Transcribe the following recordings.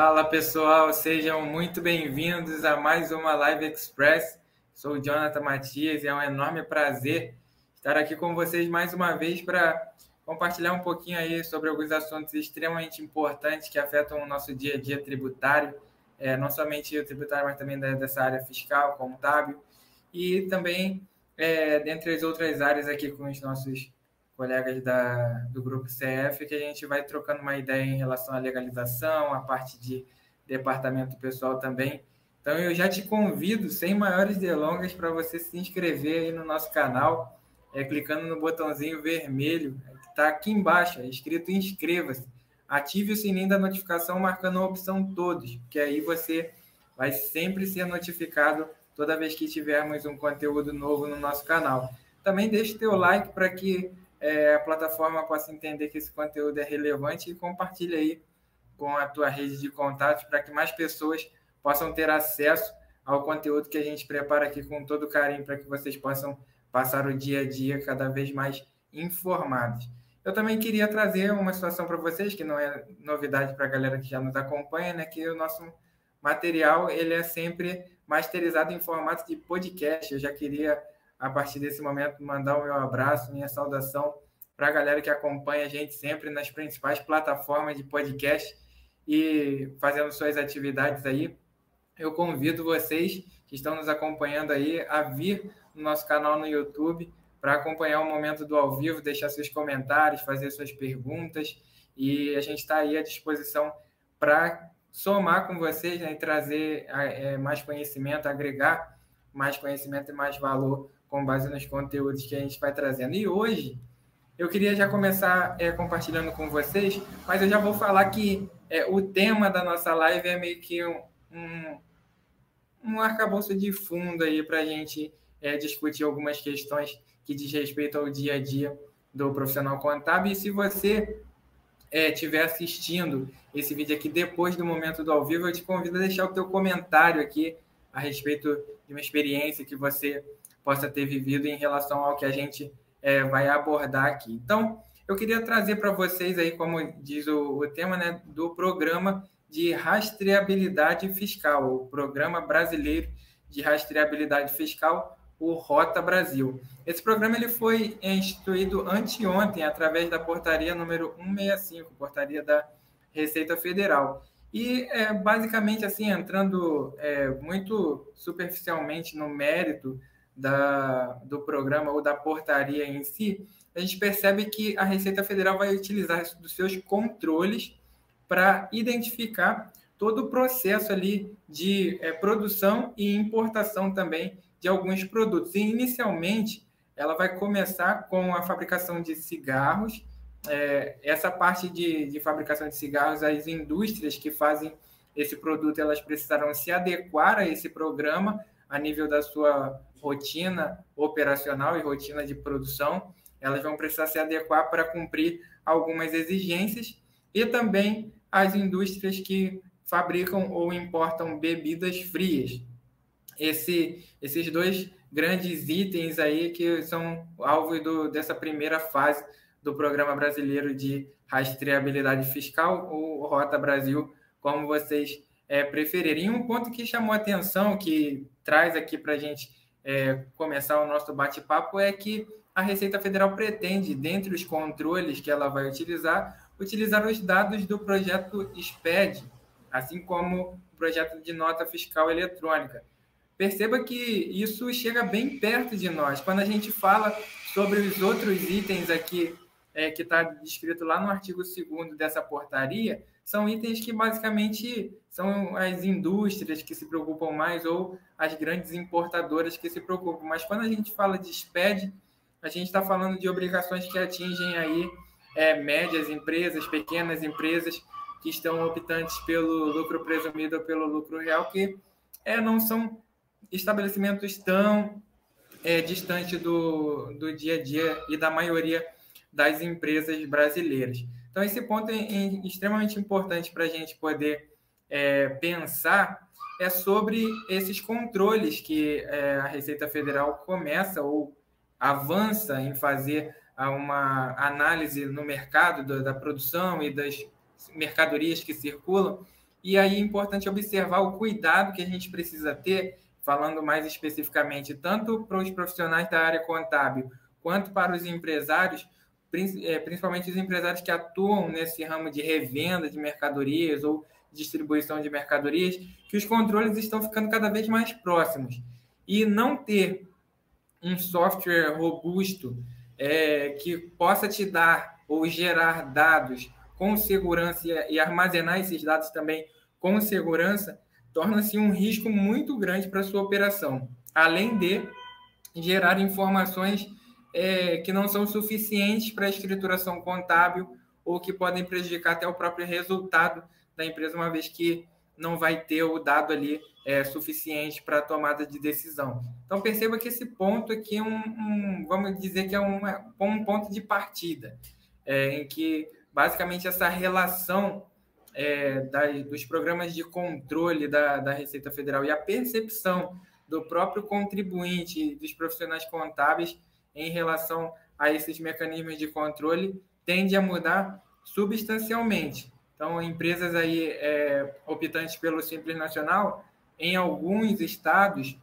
Fala pessoal, sejam muito bem-vindos a mais uma Live Express. Sou o Jonathan Matias e é um enorme prazer estar aqui com vocês mais uma vez para compartilhar um pouquinho aí sobre alguns assuntos extremamente importantes que afetam o nosso dia a dia tributário, é, não somente o tributário, mas também dessa área fiscal, contábil, e também é, dentre as outras áreas aqui com os nossos colegas da, do grupo CF, que a gente vai trocando uma ideia em relação à legalização, a parte de departamento pessoal também. Então eu já te convido, sem maiores delongas, para você se inscrever aí no nosso canal, é, clicando no botãozinho vermelho que está aqui embaixo, é escrito inscreva-se. Ative o sininho da notificação marcando a opção todos, que aí você vai sempre ser notificado toda vez que tivermos um conteúdo novo no nosso canal. Também deixe teu like para que é, a plataforma possa entender que esse conteúdo é relevante e compartilhe aí com a tua rede de contatos para que mais pessoas possam ter acesso ao conteúdo que a gente prepara aqui com todo carinho para que vocês possam passar o dia a dia cada vez mais informados. Eu também queria trazer uma situação para vocês que não é novidade para a galera que já nos acompanha, né, que o nosso material ele é sempre masterizado em formato de podcast. Eu já queria a partir desse momento, mandar o meu abraço, minha saudação para a galera que acompanha a gente sempre nas principais plataformas de podcast e fazendo suas atividades aí. Eu convido vocês que estão nos acompanhando aí a vir no nosso canal no YouTube para acompanhar o momento do ao vivo, deixar seus comentários, fazer suas perguntas e a gente está aí à disposição para somar com vocês né, e trazer é, mais conhecimento, agregar mais conhecimento e mais valor com base nos conteúdos que a gente vai trazendo. E hoje eu queria já começar é, compartilhando com vocês, mas eu já vou falar que é, o tema da nossa live é meio que um, um, um arcabouço de fundo aí para a gente é, discutir algumas questões que diz respeito ao dia a dia do profissional contábil. E se você estiver é, assistindo esse vídeo aqui depois do momento do ao vivo, eu te convido a deixar o teu comentário aqui a respeito de uma experiência que você possa ter vivido em relação ao que a gente é, vai abordar aqui. Então, eu queria trazer para vocês aí, como diz o, o tema, né, do programa de rastreabilidade fiscal, o Programa Brasileiro de Rastreabilidade Fiscal, o Rota Brasil. Esse programa ele foi instituído anteontem através da portaria número 165, portaria da Receita Federal. E é, basicamente assim, entrando é, muito superficialmente no mérito da, do programa ou da portaria em si, a gente percebe que a Receita Federal vai utilizar dos seus controles para identificar todo o processo ali de é, produção e importação também de alguns produtos. E inicialmente ela vai começar com a fabricação de cigarros. É, essa parte de, de fabricação de cigarros, as indústrias que fazem esse produto, elas precisarão se adequar a esse programa a nível da sua rotina operacional e rotina de produção, elas vão precisar se adequar para cumprir algumas exigências e também as indústrias que fabricam ou importam bebidas frias. Esse, esses dois grandes itens aí que são alvo do, dessa primeira fase do Programa Brasileiro de Rastreabilidade Fiscal, o Rota Brasil, como vocês é. E um ponto que chamou atenção, que traz aqui para a gente é, começar o nosso bate-papo é que a Receita Federal pretende, dentre os controles que ela vai utilizar, utilizar os dados do projeto SPED, assim como o projeto de nota fiscal eletrônica. Perceba que isso chega bem perto de nós. Quando a gente fala sobre os outros itens aqui, é, que está descrito lá no artigo 2 dessa portaria, são itens que basicamente são as indústrias que se preocupam mais ou as grandes importadoras que se preocupam. Mas quando a gente fala de SPED, a gente está falando de obrigações que atingem aí é, médias empresas, pequenas empresas que estão optantes pelo lucro presumido ou pelo lucro real, que é, não são estabelecimentos tão é, distantes do, do dia a dia e da maioria das empresas brasileiras. Então, esse ponto é, é extremamente importante para a gente poder é, pensar é sobre esses controles que é, a Receita Federal começa ou avança em fazer uma análise no mercado da, da produção e das mercadorias que circulam. E aí é importante observar o cuidado que a gente precisa ter, falando mais especificamente, tanto para os profissionais da área contábil quanto para os empresários, é, principalmente os empresários que atuam nesse ramo de revenda de mercadorias ou distribuição de mercadorias, que os controles estão ficando cada vez mais próximos. E não ter um software robusto é, que possa te dar ou gerar dados com segurança e armazenar esses dados também com segurança, torna-se um risco muito grande para a sua operação, além de gerar informações é, que não são suficientes para a escrituração contábil ou que podem prejudicar até o próprio resultado da empresa, uma vez que não vai ter o dado ali é, suficiente para a tomada de decisão. Então perceba que esse ponto aqui é um, um vamos dizer que é uma, um ponto de partida, é, em que basicamente essa relação é, das, dos programas de controle da, da Receita Federal e a percepção do próprio contribuinte dos profissionais contábeis em relação a esses mecanismos de controle tende a mudar substancialmente. Então, empresas aí é, optantes pelo Simples Nacional, em alguns estados,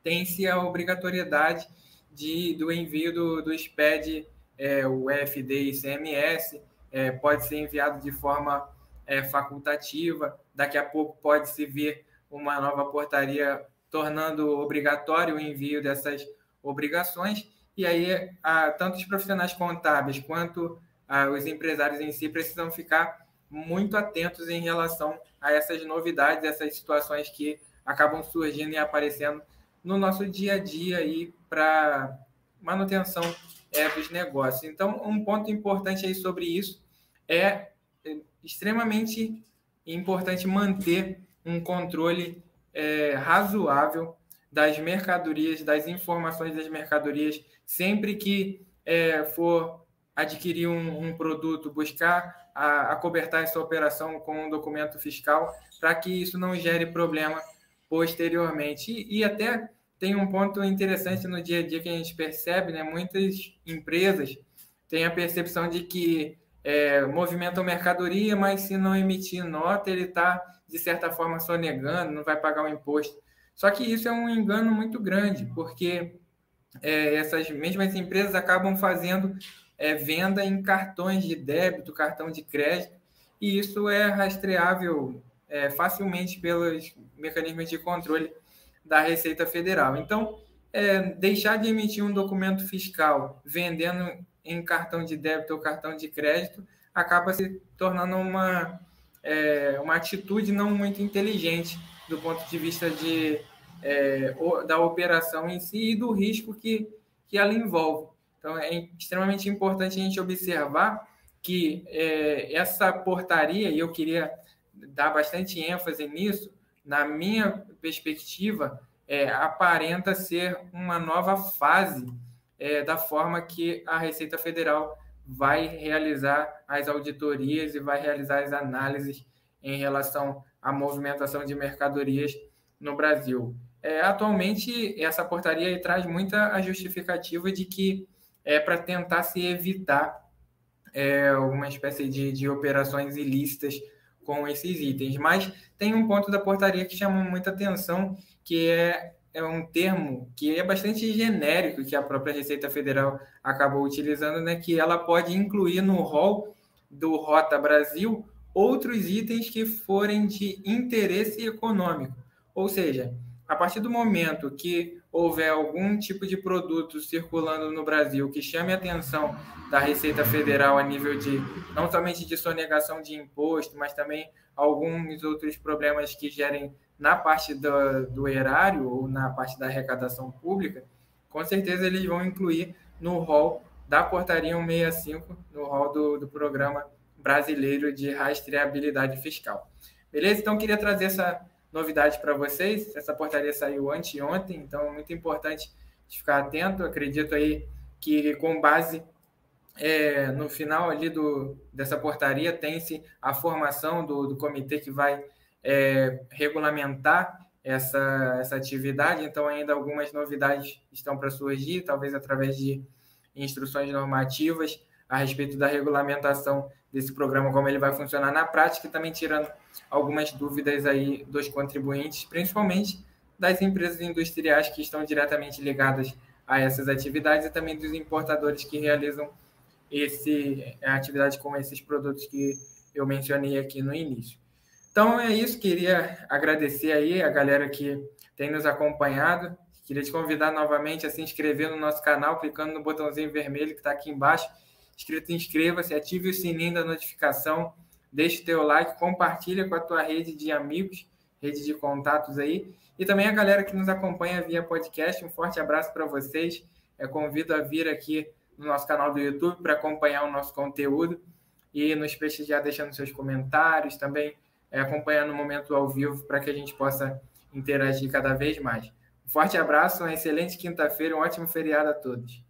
tem-se a obrigatoriedade de, do envio do, do SPED, é, o FD e CMS, é, pode ser enviado de forma é, facultativa, daqui a pouco pode-se vir uma nova portaria tornando obrigatório o envio dessas obrigações, e aí a, tanto os profissionais contábeis quanto a, os empresários em si precisam ficar muito atentos em relação a essas novidades, essas situações que acabam surgindo e aparecendo no nosso dia a dia aí para manutenção é, dos negócios. Então, um ponto importante aí sobre isso é, é extremamente importante manter um controle é, razoável das mercadorias, das informações das mercadorias, sempre que é, for adquirir um, um produto, buscar a, acobertar essa operação com um documento fiscal, para que isso não gere problema posteriormente. E, e, até tem um ponto interessante no dia a dia que a gente percebe, né? Muitas empresas têm a percepção de que é, movimentam mercadoria, mas se não emitir nota, ele está, de certa forma, sonegando, não vai pagar o imposto. Só que isso é um engano muito grande, porque é, essas mesmas empresas acabam fazendo é, venda em cartões de débito, cartão de crédito, e isso é rastreável é, facilmente pelos mecanismos de controle da Receita Federal. Então, é, deixar de emitir um documento fiscal vendendo em cartão de débito ou cartão de crédito acaba se tornando uma, é, uma atitude não muito inteligente do ponto de vista de, é, da operação em si e do risco que, que ela envolve. Então, é extremamente importante a gente observar que é, essa portaria, e eu queria dar bastante ênfase nisso, na minha perspectiva, é, aparenta ser uma nova fase é, da forma que a Receita Federal vai realizar as auditorias e vai realizar as análises em relação à movimentação de mercadorias no Brasil. É, atualmente, essa portaria traz muita a justificativa de que é para tentar se evitar é, uma espécie de, de operações ilícitas com esses itens. Mas tem um ponto da portaria que chama muita atenção, que é, é um termo que é bastante genérico, que a própria Receita Federal acabou utilizando, né, que ela pode incluir no rol do Rota Brasil outros itens que forem de interesse econômico. Ou seja, a partir do momento que houver algum tipo de produto circulando no Brasil que chame a atenção da Receita Federal a nível de não somente de sonegação de imposto, mas também alguns outros problemas que gerem na parte do, do erário ou na parte da arrecadação pública, com certeza eles vão incluir no rol da portaria 165, no rol do, do programa brasileiro de rastreabilidade fiscal. Beleza? Então, queria trazer essa novidade para vocês. Essa portaria saiu anteontem, então é muito importante ficar atento. Acredito aí que com base é, no final ali do, dessa portaria tem-se a formação do, do comitê que vai é, regulamentar essa, essa atividade, então ainda algumas novidades estão para surgir, talvez através de instruções normativas, a respeito da regulamentação desse programa, como ele vai funcionar na prática, e também tirando algumas dúvidas aí dos contribuintes, principalmente das empresas industriais que estão diretamente ligadas a essas atividades e também dos importadores que realizam esse atividade com esses produtos que eu mencionei aqui no início. Então é isso, queria agradecer aí a galera que tem nos acompanhado. Queria te convidar novamente a se inscrever no nosso canal, clicando no botãozinho vermelho que está aqui embaixo, escrito inscreva-se, ative o sininho da notificação, deixe o teu like, compartilha com a tua rede de amigos, rede de contatos aí. E também a galera que nos acompanha via podcast, um forte abraço para vocês. É, convido a vir aqui no nosso canal do YouTube para acompanhar o nosso conteúdo e nos prestigiar deixando seus comentários, também é, acompanhando o momento ao vivo para que a gente possa interagir cada vez mais. Um forte abraço, uma excelente quinta-feira, um ótimo feriado a todos.